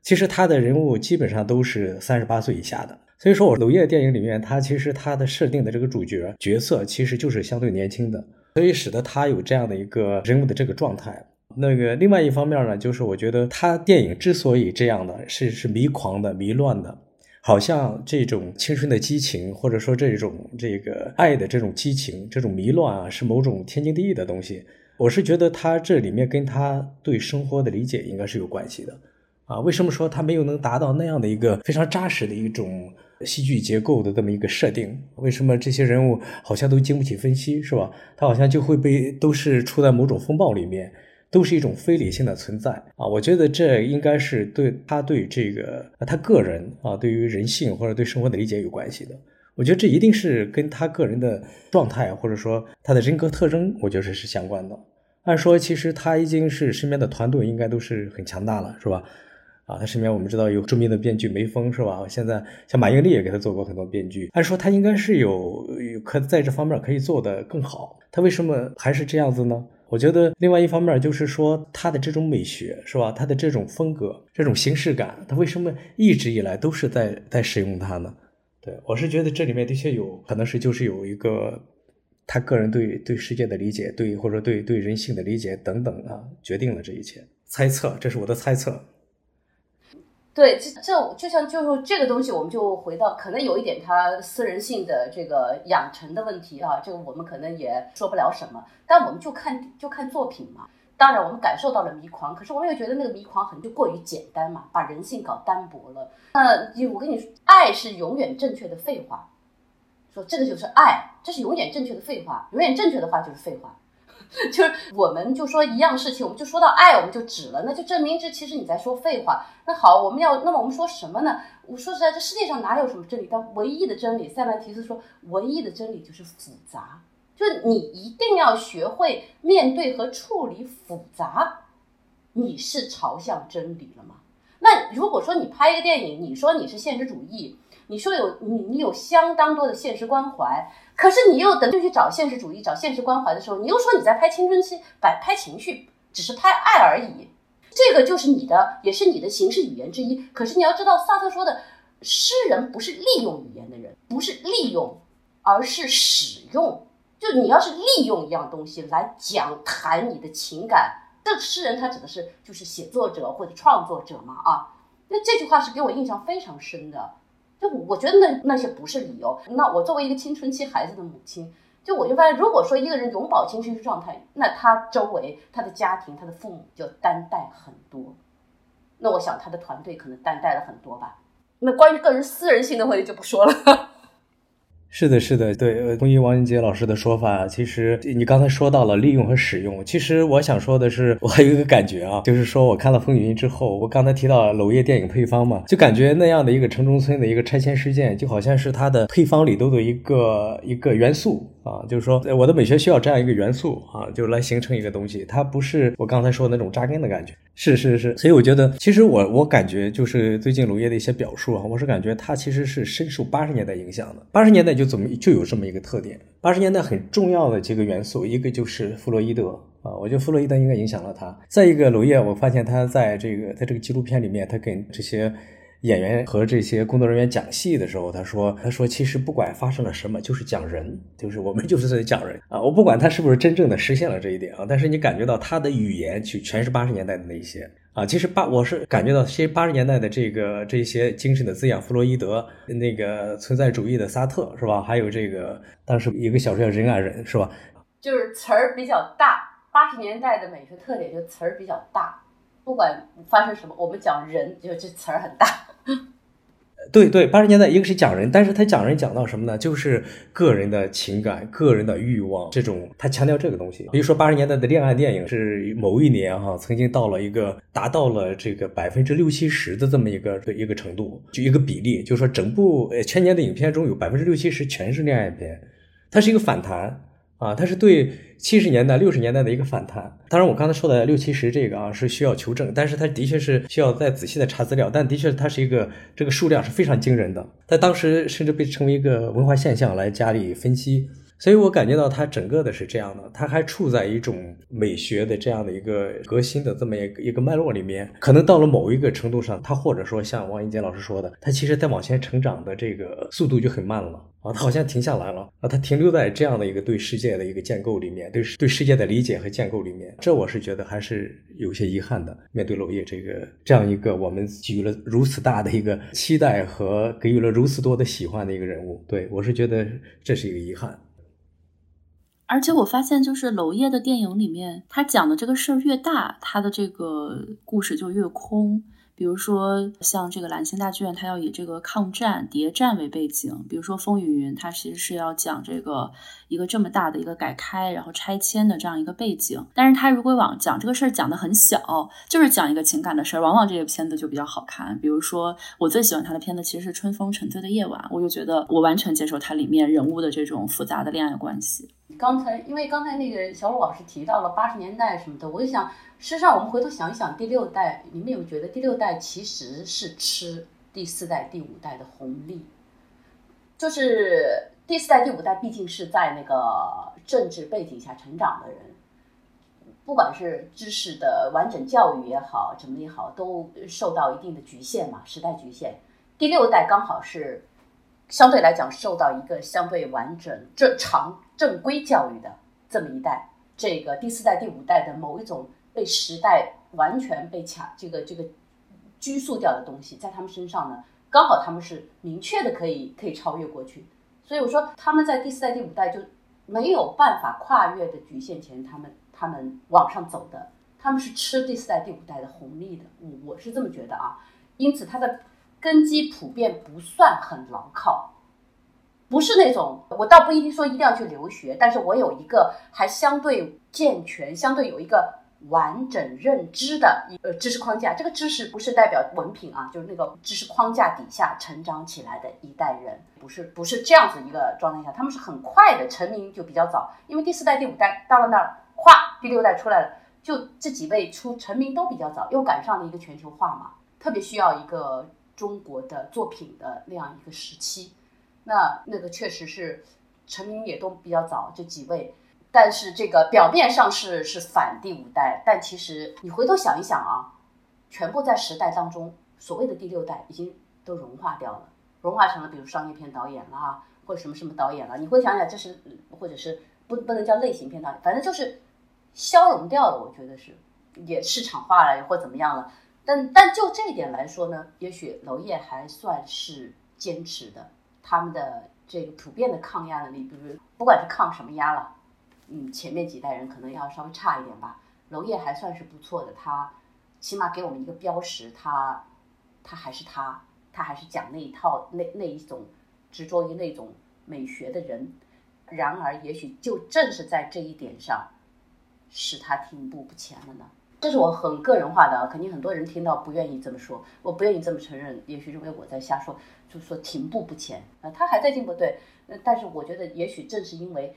其实他的人物基本上都是三十八岁以下的，所以说我娄烨电影里面，他其实他的设定的这个主角角色其实就是相对年轻的，所以使得他有这样的一个人物的这个状态。那个另外一方面呢，就是我觉得他电影之所以这样的是是迷狂的、迷乱的，好像这种青春的激情，或者说这种这个爱的这种激情、这种迷乱啊，是某种天经地义的东西。我是觉得他这里面跟他对生活的理解应该是有关系的。啊，为什么说他没有能达到那样的一个非常扎实的一种戏剧结构的这么一个设定？为什么这些人物好像都经不起分析，是吧？他好像就会被都是处在某种风暴里面，都是一种非理性的存在啊！我觉得这应该是对他对这个他个人啊，对于人性或者对生活的理解有关系的。我觉得这一定是跟他个人的状态或者说他的人格特征，我觉得是相关的。按说其实他已经是身边的团队应该都是很强大了，是吧？啊，他身边我们知道有著名的编剧梅峰是吧？现在像马英丽也给他做过很多编剧，按说他应该是有有可在这方面可以做得更好，他为什么还是这样子呢？我觉得另外一方面就是说他的这种美学是吧？他的这种风格、这种形式感，他为什么一直以来都是在在使用它呢？对我是觉得这里面的确有可能是就是有一个他个人对对世界的理解，对或者对对人性的理解等等啊，决定了这一切。猜测，这是我的猜测。对，这这就像就是这个东西，我们就回到可能有一点他私人性的这个养成的问题啊，这个我们可能也说不了什么，但我们就看就看作品嘛。当然我们感受到了迷狂，可是我们又觉得那个迷狂很就过于简单嘛，把人性搞单薄了。那我跟你说，爱是永远正确的废话，说这个就是爱，这是永远正确的废话，永远正确的话就是废话。就是我们就说一样事情，我们就说到爱，我们就止了，那就证明这其实你在说废话。那好，我们要那么我们说什么呢？我说实在，这世界上哪有什么真理？但唯一的真理，塞万提斯说，唯一的真理就是复杂。就你一定要学会面对和处理复杂，你是朝向真理了吗？那如果说你拍一个电影，你说你是现实主义，你说有你你有相当多的现实关怀。可是你又等就去找现实主义、找现实关怀的时候，你又说你在拍青春期、摆拍情绪，只是拍爱而已。这个就是你的，也是你的形式语言之一。可是你要知道，萨特说的诗人不是利用语言的人，不是利用，而是使用。就你要是利用一样东西来讲谈你的情感，这诗人他指的是就是写作者或者创作者嘛啊？那这句话是给我印象非常深的。就我觉得那那些不是理由。那我作为一个青春期孩子的母亲，就我就发现，如果说一个人永葆青春期状态，那他周围、他的家庭、他的父母就担待很多。那我想他的团队可能担待了很多吧。那关于个人私人性的问题就不说了。是的，是的，对，同意王英杰老师的说法。其实你刚才说到了利用和使用，其实我想说的是，我还有一个感觉啊，就是说我看了《风云》之后，我刚才提到娄烨电影配方嘛，就感觉那样的一个城中村的一个拆迁事件，就好像是它的配方里头的一个一个元素啊，就是说我的美学需要这样一个元素啊，就来形成一个东西，它不是我刚才说的那种扎根的感觉。是是是，所以我觉得，其实我我感觉就是最近娄烨的一些表述啊，我是感觉他其实是深受八十年代影响的。八十年代就怎么就有这么一个特点，八十年代很重要的几个元素，一个就是弗洛伊德啊，我觉得弗洛伊德应该影响了他。再一个，娄烨，我发现他在这个在这个纪录片里面，他跟这些。演员和这些工作人员讲戏的时候，他说：“他说其实不管发生了什么，就是讲人，就是我们就是在讲人啊。我不管他是不是真正的实现了这一点啊，但是你感觉到他的语言去全是八十年代的那些啊。其实八我是感觉到，其实八十年代的这个这些精神的滋养，弗洛伊德那个存在主义的萨特是吧？还有这个当时一个小说叫《人啊人》是吧？就是词儿比较大。八十年代的美学特点就词儿比较大，不管发生什么，我们讲人就这词儿很大。” 对对，八十年代一个是讲人，但是他讲人讲到什么呢？就是个人的情感、个人的欲望这种，他强调这个东西。比如说八十年代的恋爱电影是某一年哈，曾经到了一个达到了这个百分之六七十的这么一个一个程度，就一个比例，就是说整部呃千年的影片中有百分之六七十全是恋爱片，它是一个反弹。啊，它是对七十年代、六十年代的一个反弹。当然，我刚才说的六七十这个啊是需要求证，但是它的确是需要再仔细的查资料。但的确，它是一个这个数量是非常惊人的，在当时甚至被称为一个文化现象来加以分析。所以我感觉到它整个的是这样的，它还处在一种美学的这样的一个革新的这么一个一个脉络里面。可能到了某一个程度上，它或者说像王一杰老师说的，它其实在往前成长的这个速度就很慢了啊，他好像停下来了啊，他停留在这样的一个对世界的一个建构里面，对对世界的理解和建构里面。这我是觉得还是有些遗憾的。面对娄烨这个这样一个我们给予了如此大的一个期待和给予了如此多的喜欢的一个人物，对我是觉得这是一个遗憾。而且我发现，就是娄烨的电影里面，他讲的这个事儿越大，他的这个故事就越空。比如说，像这个蓝星大剧院，它要以这个抗战谍战为背景；比如说《风雨云》，它其实是要讲这个一个这么大的一个改开，然后拆迁的这样一个背景。但是它如果往讲这个事儿讲的很小，就是讲一个情感的事儿，往往这个片子就比较好看。比如说，我最喜欢他的片子其实是《春风沉醉的夜晚》，我就觉得我完全接受它里面人物的这种复杂的恋爱关系。刚才因为刚才那个小鲁老师提到了八十年代什么的，我就想，事实上我们回头想一想，第六代，你们有觉得第六代其实是吃第四代、第五代的红利？就是第四代、第五代毕竟是在那个政治背景下成长的人，不管是知识的完整教育也好，怎么也好，都受到一定的局限嘛，时代局限。第六代刚好是相对来讲受到一个相对完整、正常、正规教育的这么一代。这个第四代、第五代的某一种被时代完全被卡这个这个拘束掉的东西，在他们身上呢？刚好他们是明确的可以可以超越过去，所以我说他们在第四代第五代就没有办法跨越的局限前，他们他们往上走的，他们是吃第四代第五代的红利的，我我是这么觉得啊。因此，它的根基普遍不算很牢靠，不是那种我倒不一定说一定要去留学，但是我有一个还相对健全，相对有一个。完整认知的一呃知识框架，这个知识不是代表文凭啊，就是那个知识框架底下成长起来的一代人，不是不是这样子一个状态下，他们是很快的成名就比较早，因为第四代、第五代到了那儿，咵，第六代出来了，就这几位出成名都比较早，又赶上了一个全球化嘛，特别需要一个中国的作品的那样一个时期，那那个确实是成名也都比较早，这几位。但是这个表面上是是反第五代，但其实你回头想一想啊，全部在时代当中，所谓的第六代已经都融化掉了，融化成了比如商业片导演啦，或者什么什么导演了。你会想想，这是或者是不不能叫类型片导演，反正就是消融掉了。我觉得是也市场化了或怎么样了。但但就这一点来说呢，也许娄烨还算是坚持的，他们的这个普遍的抗压能力，比如不管是抗什么压了。嗯，前面几代人可能要稍微差一点吧。娄烨还算是不错的，他起码给我们一个标识，他他还是他，他还是讲那一套那那一种执着于那种美学的人。然而，也许就正是在这一点上，使他停步不前了呢。这是我很个人化的，肯定很多人听到不愿意这么说，我不愿意这么承认，也许认为我在瞎说，就说停步不前啊，他还在进步，对，但是我觉得也许正是因为。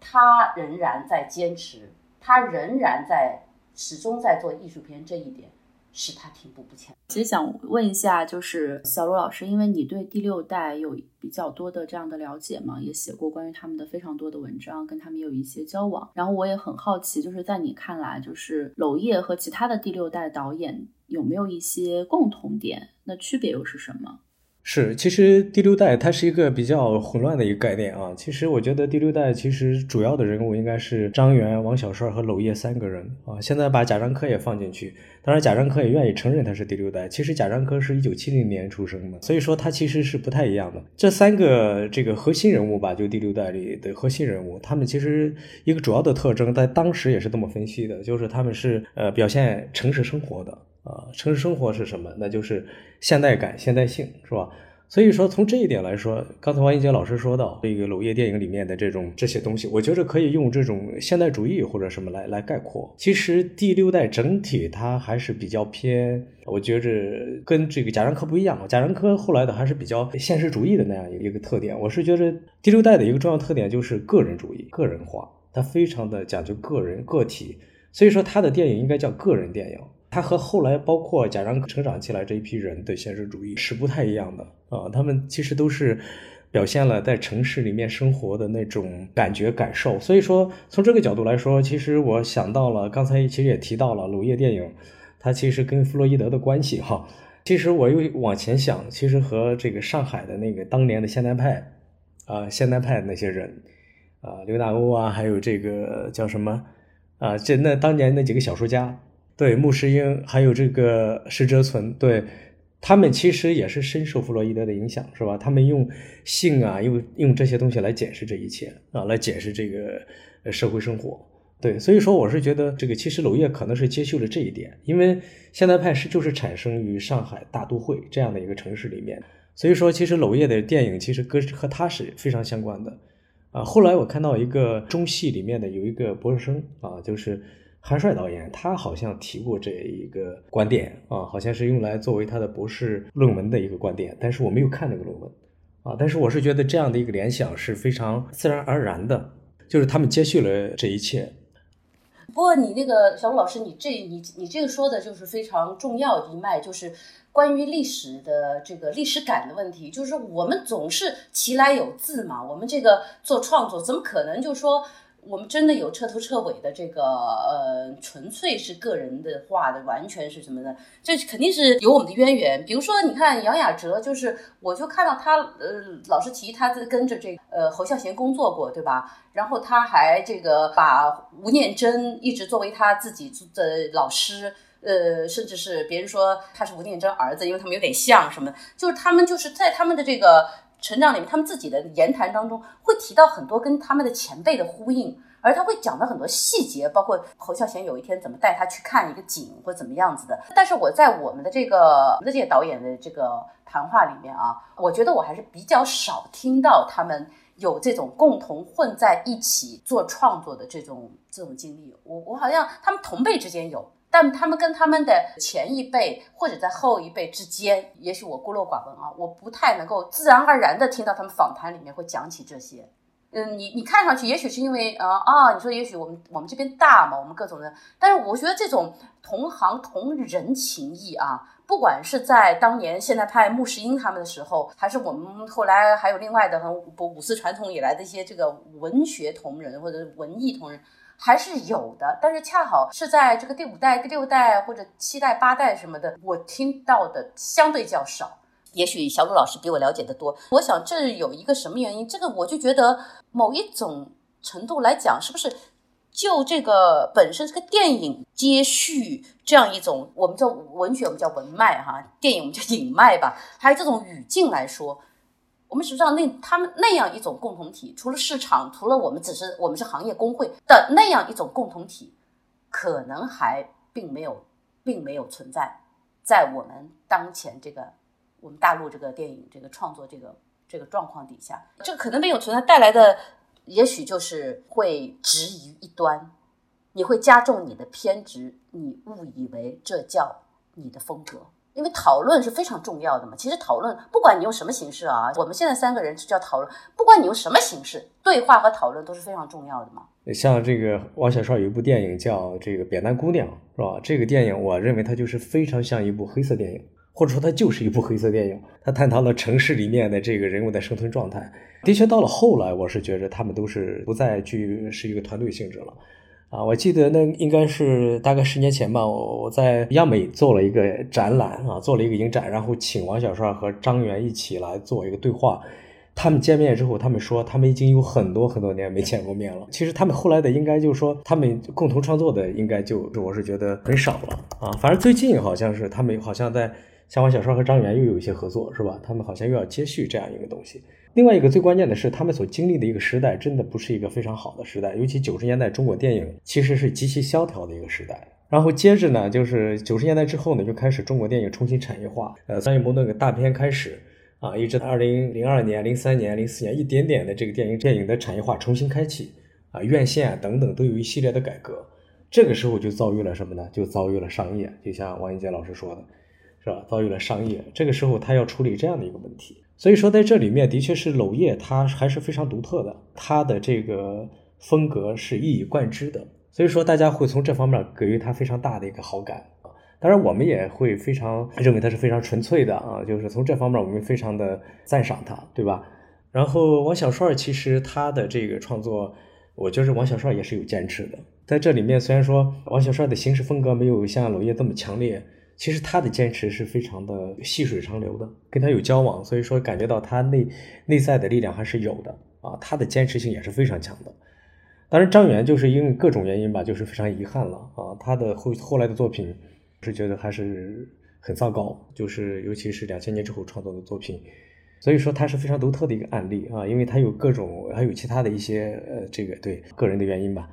他仍然在坚持，他仍然在始终在做艺术片，这一点使他停步不前。其实想问一下，就是小罗老师，因为你对第六代有比较多的这样的了解嘛，也写过关于他们的非常多的文章，跟他们有一些交往。然后我也很好奇，就是在你看来，就是娄烨和其他的第六代导演有没有一些共同点？那区别又是什么？是，其实第六代它是一个比较混乱的一个概念啊。其实我觉得第六代其实主要的人物应该是张元、王小帅和娄烨三个人啊。现在把贾樟柯也放进去，当然贾樟柯也愿意承认他是第六代。其实贾樟柯是一九七零年出生的，所以说他其实是不太一样的。这三个这个核心人物吧，就第六代里的核心人物，他们其实一个主要的特征，在当时也是这么分析的，就是他们是呃表现城市生活的。啊，城市生活是什么？那就是现代感、现代性，是吧？所以说，从这一点来说，刚才王一杰老师说到这个娄烨电影里面的这种这些东西，我觉得可以用这种现代主义或者什么来来概括。其实第六代整体它还是比较偏，我觉着跟这个贾樟柯不一样。贾樟柯后来的还是比较现实主义的那样一个特点。我是觉着第六代的一个重要特点就是个人主义、个人化，它非常的讲究个人个体，所以说他的电影应该叫个人电影。他和后来包括贾樟柯成长起来这一批人的现实主义是不太一样的啊，他们其实都是表现了在城市里面生活的那种感觉感受。所以说，从这个角度来说，其实我想到了刚才其实也提到了娄烨电影，它其实跟弗洛伊德的关系哈。其实我又往前想，其实和这个上海的那个当年的现代派啊，现代派那些人啊，刘大欧啊，还有这个叫什么啊，这那当年那几个小说家。对穆世英，还有这个石哲存，对他们其实也是深受弗洛伊德的影响，是吧？他们用性啊，用用这些东西来解释这一切啊，来解释这个社会生活。对，所以说我是觉得这个其实娄烨可能是接受了这一点，因为现代派是就是产生于上海大都会这样的一个城市里面，所以说其实娄烨的电影其实跟和他是非常相关的啊。后来我看到一个中戏里面的有一个博士生啊，就是。韩帅导演，他好像提过这一个观点啊，好像是用来作为他的博士论文的一个观点，但是我没有看那个论文啊，但是我是觉得这样的一个联想是非常自然而然的。就是他们接续了这一切。不过你那个小吴老师，你这你你这个说的就是非常重要一脉，就是关于历史的这个历史感的问题。就是我们总是其来有自嘛，我们这个做创作怎么可能就说？我们真的有彻头彻尾的这个呃，纯粹是个人的话的，完全是什么呢？这肯定是有我们的渊源。比如说，你看杨雅哲，就是我就看到他呃，老是提他在跟着这呃侯孝贤工作过，对吧？然后他还这个把吴念真一直作为他自己的老师，呃，甚至是别人说他是吴念真儿子，因为他们有点像什么，就是他们就是在他们的这个。成长里面，他们自己的言谈当中会提到很多跟他们的前辈的呼应，而他会讲的很多细节，包括侯孝贤有一天怎么带他去看一个景或怎么样子的。但是我在我们的这个的这些导演的这个谈话里面啊，我觉得我还是比较少听到他们有这种共同混在一起做创作的这种这种经历。我我好像他们同辈之间有。但他们跟他们的前一辈或者在后一辈之间，也许我孤陋寡闻啊，我不太能够自然而然的听到他们访谈里面会讲起这些。嗯，你你看上去也许是因为啊啊，你说也许我们我们这边大嘛，我们各种的，但是我觉得这种同行同人情谊啊，不管是在当年现代派穆世英他们的时候，还是我们后来还有另外的五五四传统以来的一些这个文学同仁或者文艺同仁。还是有的，但是恰好是在这个第五代、第六代或者七代、八代什么的，我听到的相对较少。也许小鲁老师比我了解的多。我想这有一个什么原因？这个我就觉得某一种程度来讲，是不是就这个本身这个电影接续这样一种，我们叫文学，我们叫文脉哈，电影我们叫影脉吧，还有这种语境来说。我们实际上那他们那样一种共同体，除了市场，除了我们只是我们是行业工会的那样一种共同体，可能还并没有，并没有存在在我们当前这个我们大陆这个电影这个创作这个这个状况底下，这个可能没有存在带来的，也许就是会执于一端，你会加重你的偏执，你误以为这叫你的风格。因为讨论是非常重要的嘛。其实讨论，不管你用什么形式啊，我们现在三个人就叫讨论。不管你用什么形式，对话和讨论都是非常重要的嘛。像这个王小帅有一部电影叫《这个扁担姑娘》，是吧？这个电影我认为它就是非常像一部黑色电影，或者说它就是一部黑色电影。它探讨了城市里面的这个人物的生存状态。的确，到了后来，我是觉得他们都是不再去是一个团队性质了。啊，我记得那应该是大概十年前吧，我我在央美做了一个展览啊，做了一个影展，然后请王小帅和张元一起来做一个对话。他们见面之后，他们说他们已经有很多很多年没见过面了。其实他们后来的应该就是说，他们共同创作的应该就我是觉得很少了啊。反正最近好像是他们好像在像王小帅和张元又有一些合作，是吧？他们好像又要接续这样一个东西。另外一个最关键的是，他们所经历的一个时代，真的不是一个非常好的时代。尤其九十年代中国电影其实是极其萧条的一个时代。然后接着呢，就是九十年代之后呢，就开始中国电影重新产业化。呃，张艺谋那个大片开始啊，一直到二零零二年、零三年、零四年，一点点的这个电影电影的产业化重新开启啊，院线啊等等都有一系列的改革。这个时候就遭遇了什么呢？就遭遇了商业，就像王英杰老师说的，是吧？遭遇了商业。这个时候他要处理这样的一个问题。所以说，在这里面的确是娄烨，他还是非常独特的，他的这个风格是一以贯之的。所以说，大家会从这方面给予他非常大的一个好感。当然，我们也会非常认为他是非常纯粹的啊，就是从这方面我们非常的赞赏他，对吧？然后王小帅其实他的这个创作，我觉得王小帅也是有坚持的。在这里面，虽然说王小帅的行事风格没有像娄烨这么强烈。其实他的坚持是非常的细水长流的，跟他有交往，所以说感觉到他内内在的力量还是有的啊，他的坚持性也是非常强的。当然，张元就是因为各种原因吧，就是非常遗憾了啊，他的后后来的作品是觉得还是很糟糕，就是尤其是两千年之后创作的作品，所以说他是非常独特的一个案例啊，因为他有各种还有其他的一些呃这个对个人的原因吧。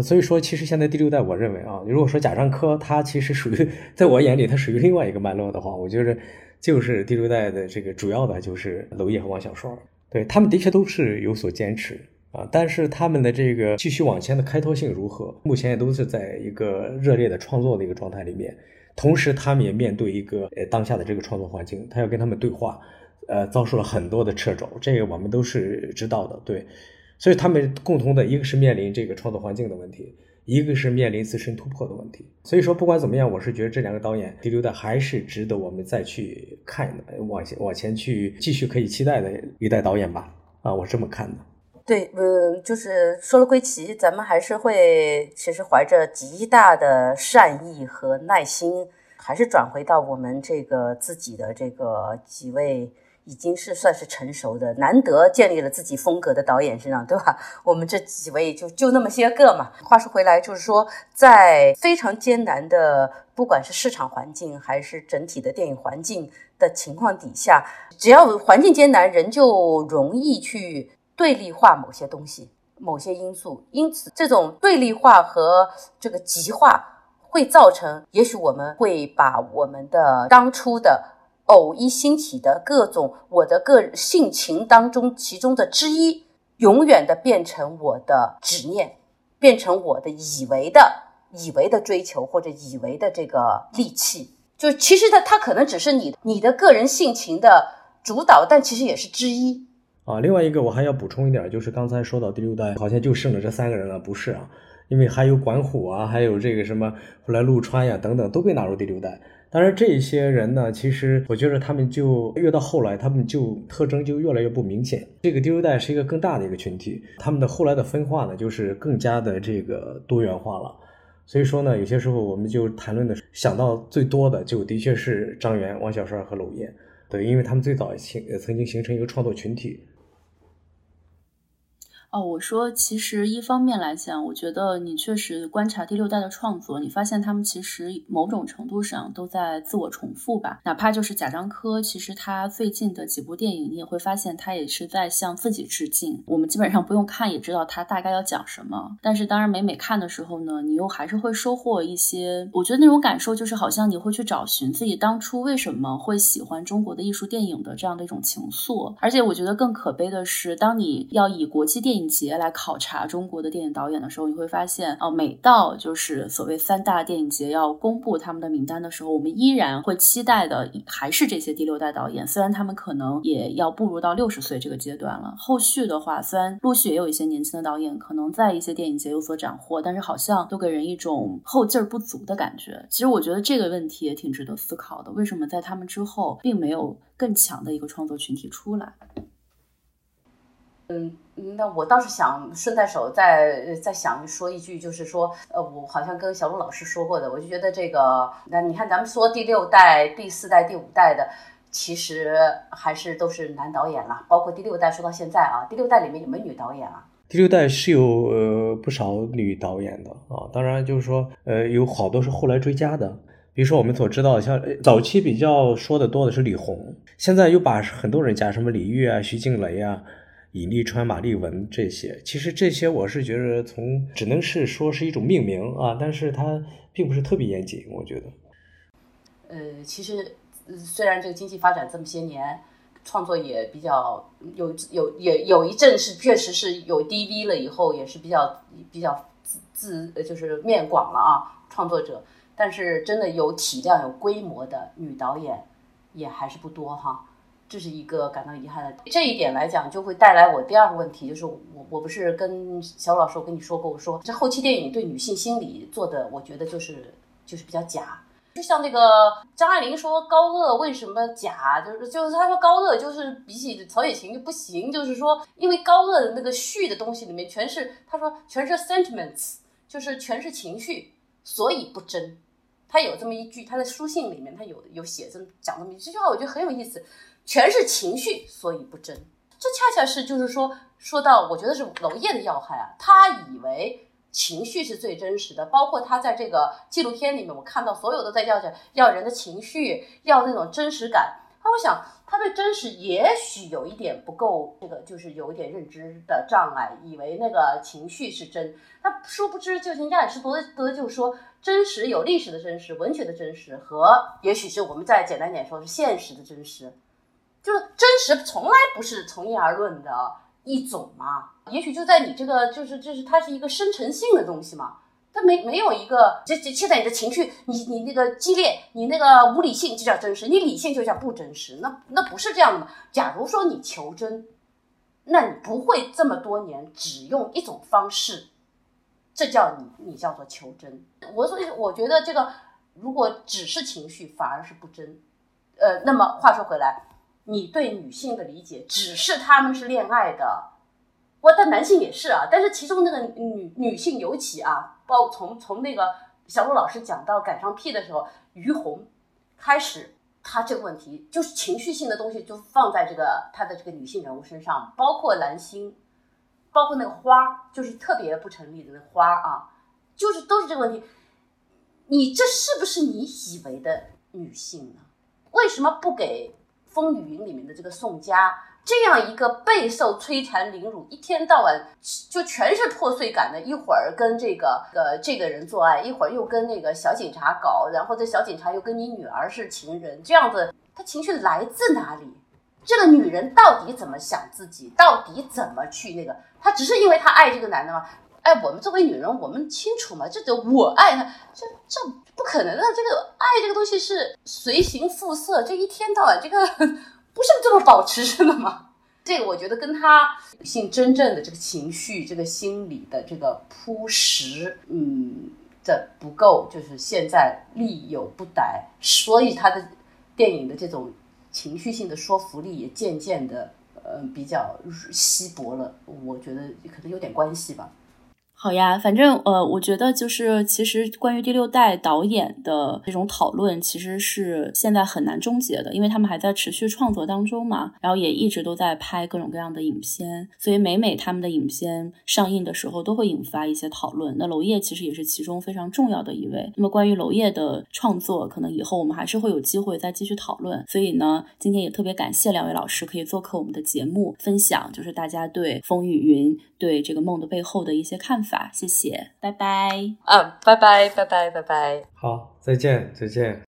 所以说，其实现在第六代，我认为啊，如果说贾樟柯他其实属于，在我眼里他属于另外一个脉络的话，我觉得就是第六代的这个主要的就是娄烨和王小帅，对他们的确都是有所坚持啊，但是他们的这个继续往前的开拓性如何，目前也都是在一个热烈的创作的一个状态里面，同时他们也面对一个呃当下的这个创作环境，他要跟他们对话，呃，遭受了很多的掣肘，这个我们都是知道的，对。所以他们共同的一个是面临这个创作环境的问题，一个是面临自身突破的问题。所以说，不管怎么样，我是觉得这两个导演第六代还是值得我们再去看的，往前往前去继续可以期待的一代导演吧。啊，我这么看的。对，嗯，就是说了归齐，咱们还是会其实怀着极大的善意和耐心，还是转回到我们这个自己的这个几位。已经是算是成熟的，难得建立了自己风格的导演身上，对吧？我们这几位就就那么些个嘛。话说回来，就是说，在非常艰难的，不管是市场环境还是整体的电影环境的情况底下，只要环境艰难，人就容易去对立化某些东西、某些因素。因此，这种对立化和这个极化，会造成，也许我们会把我们的当初的。偶一兴起的各种我的个性情当中，其中的之一，永远的变成我的执念，变成我的以为的、以为的追求或者以为的这个利器。就其实它它可能只是你你的个人性情的主导，但其实也是之一啊。另外一个我还要补充一点，就是刚才说到第六代好像就剩了这三个人了，不是啊？因为还有管虎啊，还有这个什么后来陆川呀等等都被纳入第六代。当然，这些人呢，其实我觉得他们就越到后来，他们就特征就越来越不明显。这个第六代是一个更大的一个群体，他们的后来的分化呢，就是更加的这个多元化了。所以说呢，有些时候我们就谈论的想到最多的，就的确是张元、王小帅和娄烨，对，因为他们最早形曾经形成一个创作群体。哦，我说，其实一方面来讲，我觉得你确实观察第六代的创作，你发现他们其实某种程度上都在自我重复吧。哪怕就是贾樟柯，其实他最近的几部电影，你也会发现他也是在向自己致敬。我们基本上不用看也知道他大概要讲什么。但是当然，每每看的时候呢，你又还是会收获一些，我觉得那种感受就是好像你会去找寻自己当初为什么会喜欢中国的艺术电影的这样的一种情愫。而且我觉得更可悲的是，当你要以国际电影。影节来考察中国的电影导演的时候，你会发现哦，每到就是所谓三大电影节要公布他们的名单的时候，我们依然会期待的还是这些第六代导演。虽然他们可能也要步入到六十岁这个阶段了，后续的话，虽然陆续也有一些年轻的导演可能在一些电影节有所斩获，但是好像都给人一种后劲儿不足的感觉。其实我觉得这个问题也挺值得思考的，为什么在他们之后并没有更强的一个创作群体出来？嗯，那我倒是想顺带手再再想说一句，就是说，呃，我好像跟小鲁老师说过的，我就觉得这个，那你看咱们说第六代、第四代、第五代的，其实还是都是男导演了，包括第六代说到现在啊，第六代里面有没有女导演啊？第六代是有呃不少女导演的啊，当然就是说，呃，有好多是后来追加的，比如说我们所知道，像早期比较说的多的是李红，现在又把很多人加，什么李玉啊、徐静蕾啊。尹丽川、马丽文这些，其实这些我是觉得从只能是说是一种命名啊，但是它并不是特别严谨，我觉得。呃，其实虽然这个经济发展这么些年，创作也比较有有也有一阵是确实是有 DV 了以后，也是比较比较自自就是面广了啊，创作者，但是真的有体量、有规模的女导演也还是不多哈。这是一个感到遗憾的这一点来讲，就会带来我第二个问题，就是我我不是跟小老师我跟你说过，我说这后期电影对女性心理做的，我觉得就是就是比较假。就像那个张爱玲说高鹗为什么假，就是就是她说高鹗就是比起曹雪芹就不行，就是说因为高鹗的那个序的东西里面全是她说全是 sentiments，就是全是情绪，所以不真。他有这么一句，他在书信里面他有有写这么讲这么一句话，我觉得很有意思。全是情绪，所以不真。这恰恰是就是说，说到我觉得是娄烨的要害啊。他以为情绪是最真实的，包括他在这个纪录片里面，我看到所有的在要讲要人的情绪，要那种真实感。他会想，他对真实也许有一点不够，这个就是有一点认知的障碍，以为那个情绪是真。他殊不知，就像亚里士多德就说，真实有历史的真实、文学的真实，和也许是我们再简单点说，是现实的真实。就是真实从来不是从一而论的一种嘛，也许就在你这个，就是就是它是一个生成性的东西嘛，它没没有一个，这这现在你的情绪，你你那个激烈，你那个无理性就叫真实，你理性就叫不真实，那那不是这样的？假如说你求真，那你不会这么多年只用一种方式，这叫你你叫做求真。我所以我觉得这个如果只是情绪，反而是不真。呃，那么话说回来，你对女性的理解只是他们是恋爱的，我但男性也是啊。但是其中那个女女性尤其啊，包从从那个小陆老师讲到赶上屁的时候，于红开始。他这个问题就是情绪性的东西，就放在这个他的这个女性人物身上，包括蓝星，包括那个花，就是特别不成立的那花啊，就是都是这个问题。你这是不是你以为的女性呢？为什么不给《风雨云》里面的这个宋佳？这样一个备受摧残凌辱，一天到晚就全是破碎感的，一会儿跟这个呃这个人做爱，一会儿又跟那个小警察搞，然后这小警察又跟你女儿是情人，这样子，他情绪来自哪里？这个女人到底怎么想自己？到底怎么去那个？她只是因为她爱这个男的吗？哎，我们作为女人，我们清楚吗？这就我爱他，这这不可能的。这个爱这个东西是随形复色，这一天到晚这个。不是这么保持着的吗？这个我觉得跟他性真正的这个情绪、这个心理的这个铺实，嗯的不够，就是现在力有不逮，所以他的电影的这种情绪性的说服力也渐渐的，呃，比较稀薄了。我觉得可能有点关系吧。好呀，反正呃，我觉得就是其实关于第六代导演的这种讨论，其实是现在很难终结的，因为他们还在持续创作当中嘛，然后也一直都在拍各种各样的影片，所以每每他们的影片上映的时候，都会引发一些讨论。那娄烨其实也是其中非常重要的一位。那么关于娄烨的创作，可能以后我们还是会有机会再继续讨论。所以呢，今天也特别感谢两位老师可以做客我们的节目，分享就是大家对《风雨云》对这个梦的背后的一些看法。谢谢，拜拜。啊，拜拜，拜拜，拜拜。好，再见，再见。